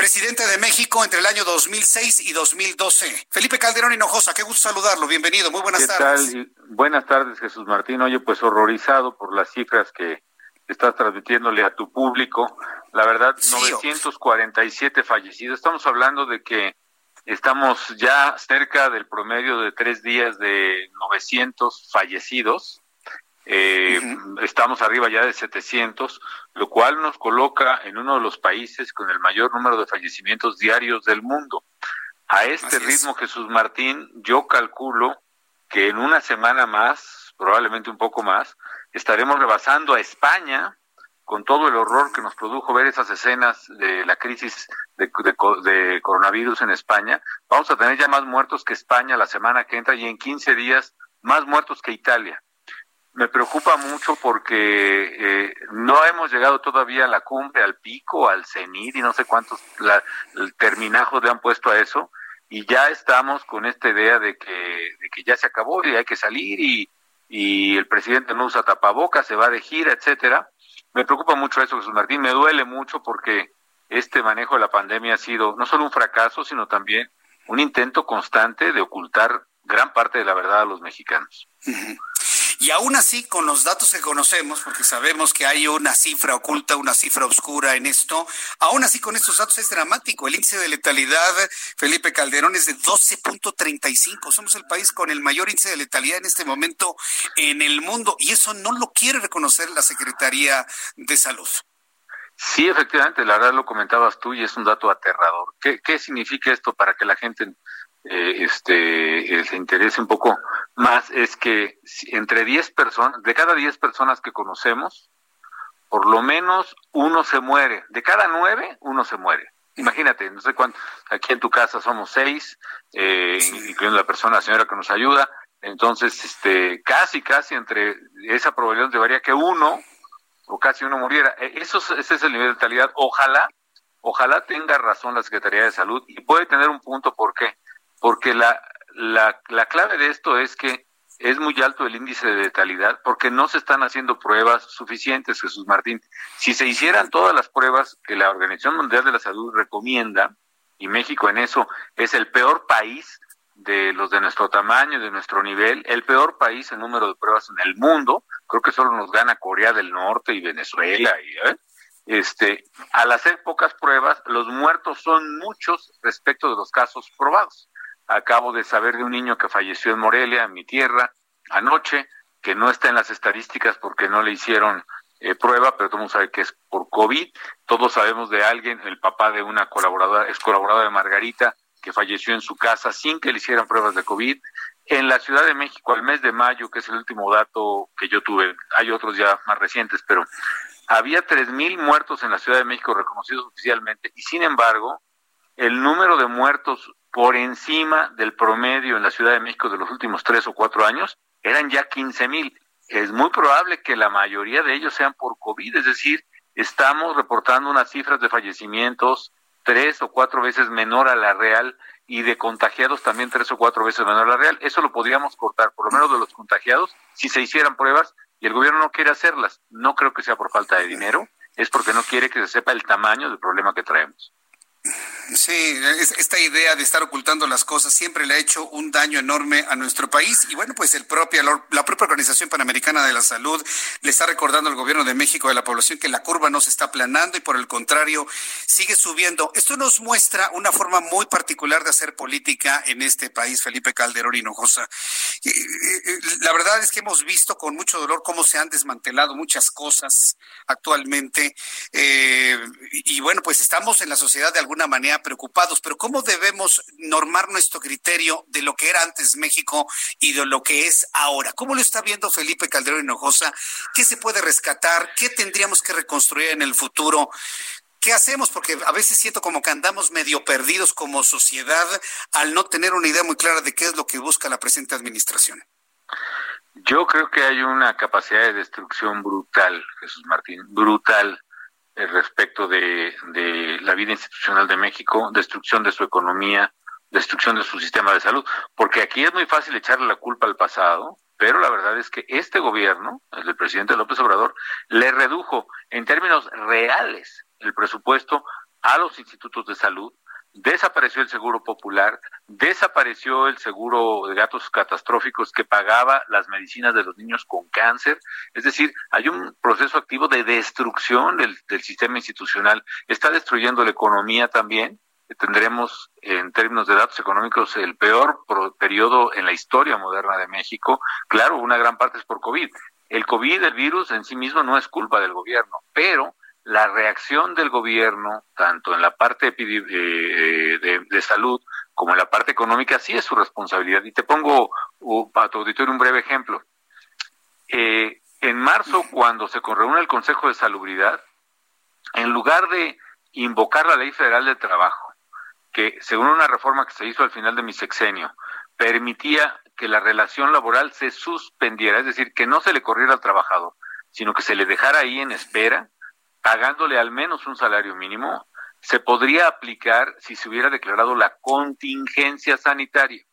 presidente de México entre el año 2006 y 2012. Felipe Calderón Hinojosa, qué gusto saludarlo. Bienvenido, muy buenas ¿Qué tardes. Tal? Buenas tardes, Jesús Martín. Oye, pues horrorizado por las cifras que estás transmitiéndole a tu público. La verdad, Sí, 947 fallecidos. Estamos hablando de que estamos ya cerca del promedio de tres días de 900 fallecidos. Eh, Estamos arriba ya de 700, lo cual nos coloca en uno de los países con el mayor número de fallecimientos diarios del mundo. A este Así es. ritmo, Jesús Martín, yo calculo que en una semana más, probablemente un poco más, estaremos rebasando a España con todo el horror que nos produjo ver esas escenas de la crisis de, de de coronavirus en España. Vamos a tener ya más muertos que España la semana que entra y en 15 días más muertos que Italia. Me preocupa mucho porque eh, no hemos llegado todavía a la cumbre, al pico, al cenit y no sé cuántos la, terminajos le han puesto a eso y ya estamos con esta idea de que, de que ya se acabó y hay que salir y, y el presidente no usa tapabocas, se va de gira, etcétera. Me preocupa mucho eso, Jesús Martín, me duele mucho porque este manejo de la pandemia ha sido no solo un fracaso, sino también un intento constante de ocultar gran parte de la verdad a los mexicanos. Y aún así, con los datos que conocemos, porque sabemos que hay una cifra oculta, una cifra oscura en esto, aún así con estos datos es dramático. El índice de letalidad, Felipe Calderón, es de 12.35. Somos el país con el mayor índice de letalidad en este momento en el mundo y eso no lo quiere reconocer la Secretaría de Salud. Sí, efectivamente, la verdad lo comentabas tú y es un dato aterrador. ¿Qué, qué significa esto para que la gente eh, este, eh, se interese un poco más? Es que entre 10 personas, de cada 10 personas que conocemos, por lo menos uno se muere. De cada 9, uno se muere. Imagínate, no sé cuánto, aquí en tu casa somos seis, eh, incluyendo la persona, la señora que nos ayuda. Entonces, este, casi, casi entre esa probabilidad llevaría que uno o casi uno muriera. Eh, Eso es, ese es el nivel de letalidad. Ojalá, ojalá tenga razón la Secretaría de Salud y puede tener un punto. ¿Por qué? Porque la, la, la clave de esto es que es muy alto el índice de letalidad porque no se están haciendo pruebas suficientes, Jesús Martín. Si se hicieran todas las pruebas que la Organización Mundial de la Salud recomienda, y México en eso es el peor país de los de nuestro tamaño, de nuestro nivel, el peor país en número de pruebas en el mundo, creo que solo nos gana Corea del Norte y Venezuela y ¿eh? este al hacer pocas pruebas los muertos son muchos respecto de los casos probados. Acabo de saber de un niño que falleció en Morelia, en mi tierra, anoche, que no está en las estadísticas porque no le hicieron eh, prueba, pero todo el mundo sabe que es por COVID. Todos sabemos de alguien, el papá de una colaboradora, ex colaboradora de Margarita, que falleció en su casa sin que le hicieran pruebas de COVID. En la Ciudad de México, al mes de mayo, que es el último dato que yo tuve, hay otros ya más recientes, pero había tres mil muertos en la Ciudad de México reconocidos oficialmente y sin embargo el número de muertos por encima del promedio en la Ciudad de México de los últimos tres o cuatro años eran ya quince mil. Es muy probable que la mayoría de ellos sean por COVID, es decir, estamos reportando unas cifras de fallecimientos tres o cuatro veces menor a la real y de contagiados también tres o cuatro veces menor a la real. Eso lo podríamos cortar, por lo menos de los contagiados, si se hicieran pruebas y el gobierno no quiere hacerlas. No creo que sea por falta de dinero, es porque no quiere que se sepa el tamaño del problema que traemos. Sí, es- esta idea de estar ocultando las cosas siempre le ha hecho un daño enorme a nuestro país y bueno, pues el propia, la propia Organización Panamericana de la Salud le está recordando al gobierno de México de la población que la curva no se está aplanando y por el contrario sigue subiendo. Esto nos muestra una forma muy particular de hacer política en este país, Felipe Calderón Hinojosa. Eh, eh, La verdad es que hemos visto con mucho dolor cómo se han desmantelado muchas cosas actualmente eh, y bueno, pues estamos en la sociedad de alguna manera preocupados, pero ¿cómo debemos normar nuestro criterio de lo que era antes México y de lo que es ahora? ¿Cómo lo está viendo Felipe Calderón Hinojosa? ¿Qué se puede rescatar? ¿Qué tendríamos que reconstruir en el futuro? ¿Qué hacemos? Porque a veces siento como que andamos medio perdidos como sociedad al no tener una idea muy clara de qué es lo que busca la presente administración. Yo creo que hay una capacidad de destrucción brutal, Jesús Martín, brutal respecto de, la vida institucional de México, destrucción de su economía, destrucción de su sistema de salud, porque aquí es muy fácil echarle la culpa al pasado, pero la verdad es que este gobierno, el presidente López Obrador, le redujo en términos reales el presupuesto a los institutos de salud, desapareció el seguro popular, desapareció el seguro de gatos catastróficos que pagaba las medicinas de los niños con cáncer. Es decir, hay un proceso activo de destrucción del, sistema institucional. Está destruyendo la economía también. Tendremos, en términos de datos económicos, el peor periodo en la historia moderna de México. Claro, una gran parte es por COVID. El COVID, el virus en sí mismo no es culpa del gobierno, pero la reacción del gobierno, tanto en la parte eh, eh, de, salud como en la parte económica, sí es su responsabilidad. Y te pongo uh, para tu auditorio un breve ejemplo. Eh, en marzo, cuando se reúne el Consejo de Salubridad, en lugar de invocar la Ley Federal del Trabajo, que según una reforma que se hizo al final de mi sexenio, permitía que la relación laboral se suspendiera, es decir, que no se le corriera al trabajador, sino que se le dejara ahí en espera pagándole al menos un salario mínimo, se podría aplicar si se hubiera declarado la contingencia sanitaria.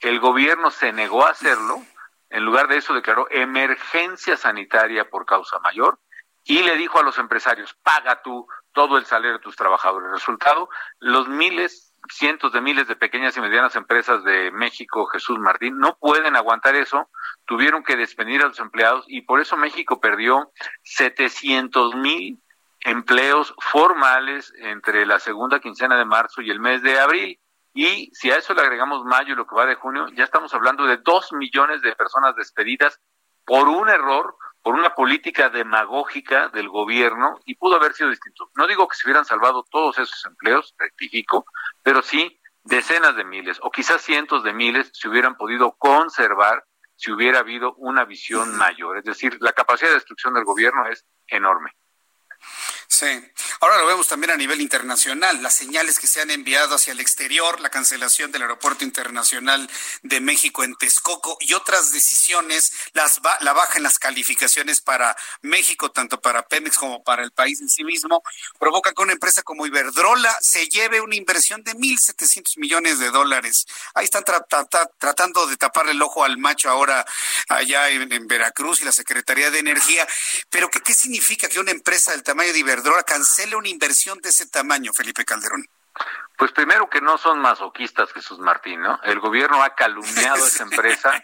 El gobierno se negó a hacerlo, en lugar de eso declaró emergencia sanitaria por causa mayor y le dijo a los empresarios, paga tú todo el salario de tus trabajadores. Resultado, los miles, cientos de miles de pequeñas y medianas empresas de México, Jesús Martín, no pueden aguantar eso tuvieron que despedir a los empleados y por eso México perdió 700 mil empleos formales entre la segunda quincena de marzo y el mes de abril. Y si a eso le agregamos mayo y lo que va de junio, ya estamos hablando de dos millones de personas despedidas por un error, por una política demagógica del gobierno y pudo haber sido distinto. No digo que se hubieran salvado todos esos empleos, rectifico, pero sí decenas de miles o quizás cientos de miles se hubieran podido conservar si hubiera habido una visión mayor. Es decir, la capacidad de destrucción del gobierno es enorme. Sí. Ahora lo vemos también a nivel internacional, las señales que se han enviado hacia el exterior, la cancelación del Aeropuerto Internacional de México en Texcoco y otras decisiones, las la baja en las calificaciones para México, tanto para Pemex como para el país en sí mismo, provoca que una empresa como Iberdrola se lleve una inversión de 1.700 millones de dólares. Ahí están tratando de taparle el ojo al macho ahora allá en, Veracruz y la Secretaría de Energía. Pero ¿qué, ¿qué significa que una empresa del tamaño de Iberdrola Iberdrola cancele una inversión de ese tamaño, Felipe Calderón? Pues primero que no son masoquistas, Jesús Martín, ¿no? El gobierno ha calumniado a esa empresa,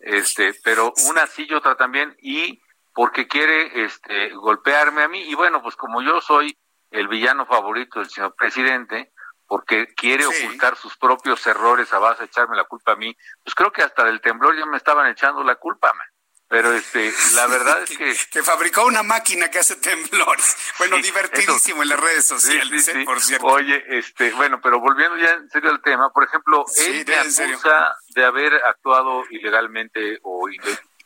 este, pero una sí y otra también, y porque quiere este, golpearme a mí, y bueno, pues como yo soy el villano favorito del señor presidente, porque quiere ocultar sus propios errores a base de echarme la culpa a mí, pues creo que hasta del temblor ya me estaban echando la culpa, man. Pero este, la verdad es que... que fabricó una máquina que hace temblores. Bueno, divertidísimo en las redes sociales, ¿eh? por cierto. Oye, este, bueno, pero volviendo ya en serio al tema, por ejemplo, él me acusa de haber actuado ilegalmente o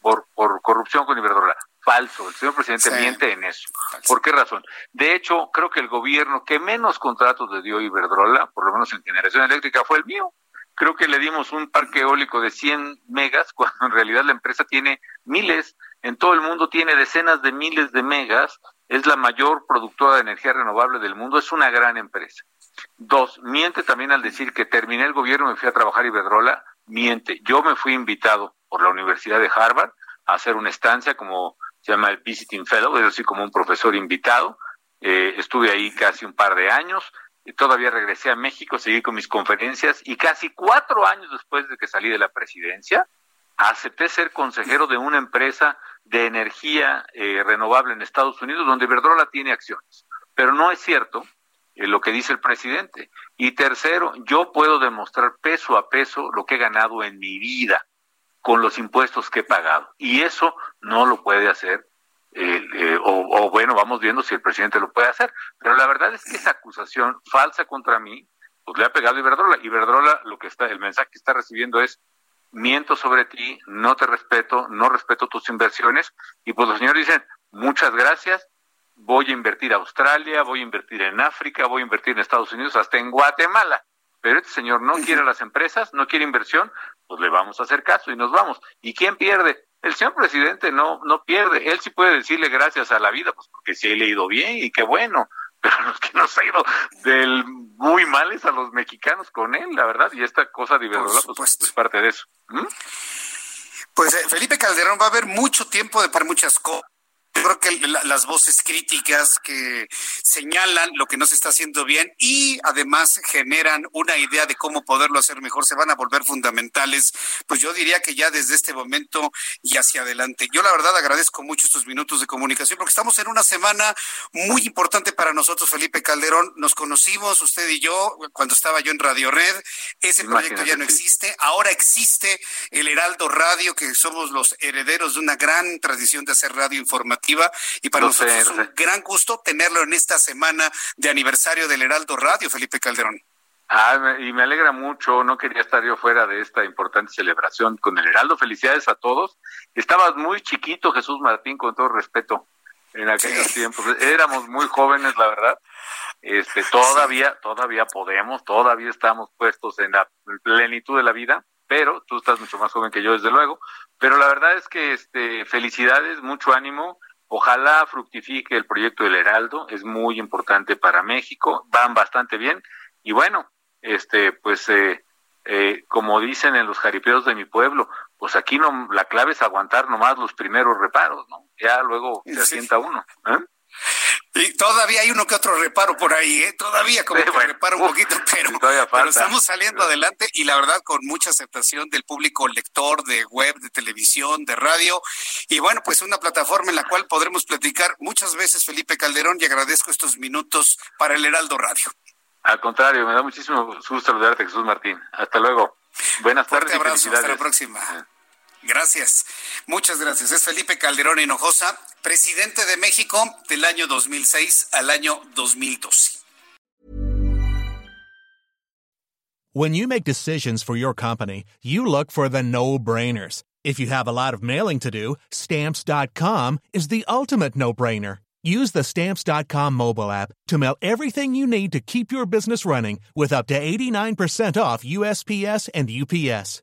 por, por corrupción con Iberdrola. Falso, el señor presidente miente en eso. ¿Por qué razón? De hecho, creo que el gobierno que menos contratos le dio a Iberdrola, por lo menos en generación eléctrica, fue el mío creo que le dimos un parque eólico de 100 megas, cuando en realidad la empresa tiene miles, en todo el mundo tiene decenas de miles de megas, es la mayor productora de energía renovable del mundo, es una gran empresa. Dos, miente también al decir que terminé el gobierno y me fui a trabajar Iberdrola, miente. Yo me fui invitado por la Universidad de Harvard a hacer una estancia como se llama el Visiting Fellow, es decir, como un profesor invitado. Eh, estuve ahí casi un par de años, y todavía regresé a México, seguí con mis conferencias y casi cuatro años después de que salí de la presidencia, acepté ser consejero de una empresa de energía eh, renovable en Estados Unidos donde Verdrola tiene acciones. Pero no es cierto eh, lo que dice el presidente. Y tercero, yo puedo demostrar peso a peso lo que he ganado en mi vida con los impuestos que he pagado. Y eso no lo puede hacer o, o, bueno, vamos viendo si el presidente lo puede hacer. Pero la verdad es que esa acusación falsa contra mí, pues le ha pegado Iberdrola. Iberdrola lo que está, el mensaje que está recibiendo es miento sobre ti, no te respeto, no respeto tus inversiones, y pues los señores dicen, muchas gracias, voy a invertir a Australia, voy a invertir en África, voy a invertir en Estados Unidos, hasta en Guatemala. Pero este señor no quiere las empresas, no quiere inversión, pues le vamos a hacer caso y nos vamos. ¿Y quién pierde? El señor presidente no, no pierde. Él sí puede decirle gracias a la vida, pues porque sí he leído bien y qué bueno. Pero los que nos ha ido del muy males a los mexicanos con él, la verdad. Y esta cosa de Iberdrola, pues, es parte de eso. ¿Mm? Pues eh, Felipe Calderón va a haber mucho tiempo de para muchas cosas creo que las voces críticas que señalan lo que no se está haciendo bien y además generan una idea de cómo poderlo hacer mejor se van a volver fundamentales, pues yo diría que ya desde este momento y hacia adelante. Yo la verdad agradezco mucho estos minutos de comunicación porque estamos en una semana muy importante para nosotros, Felipe Calderón. Nos conocimos, usted y yo, cuando estaba yo en Radio Red. Ese proyecto ya no existe. Ahora existe el Heraldo Radio, que somos los herederos de una gran tradición de hacer radio informativa y para nosotros es un gran gusto tenerlo en esta semana de aniversario del Heraldo Radio, Felipe Calderón. Ah, y me alegra mucho, no quería estar yo fuera de esta importante celebración con el Heraldo. Felicidades a todos. Estabas muy chiquito, Jesús Martín, con todo respeto, en aquellos tiempos. Éramos muy jóvenes, la verdad. Este, todavía, todavía podemos, todavía estamos puestos en la plenitud de la vida, pero tú estás mucho más joven que yo, desde luego. Pero la verdad es que, este, felicidades, mucho ánimo Ojalá fructifique el proyecto del Heraldo, es muy importante para México, van bastante bien y bueno, este, pues eh, eh, como dicen en los jaripeos de mi pueblo, pues aquí no, la clave es aguantar nomás los primeros reparos, ¿no? Ya luego se asienta uno. ¿eh? Y todavía hay uno que otro reparo por ahí, ¿eh? Todavía como que reparo un poquito, pero, pero, estamos saliendo adelante y la verdad con mucha aceptación del público lector de web, de televisión, de radio. Y bueno, pues una plataforma en la cual podremos platicar muchas veces, Felipe Calderón, y agradezco estos minutos para el Heraldo Radio. Al contrario, me da muchísimo gusto saludarte, Jesús Martín. Hasta luego. Buenas tardes. abrazo, hasta la próxima. Gracias. Muchas gracias. Es Felipe Calderón Hinojosa, presidente de México del año 2006 al año 2012. When you make decisions for your company, you look for the no-brainers. If you have a lot of mailing to do, stamps.com is the ultimate no-brainer. Use the stamps.com mobile app to mail everything you need to keep your business running with up to 89% off USPS and UPS.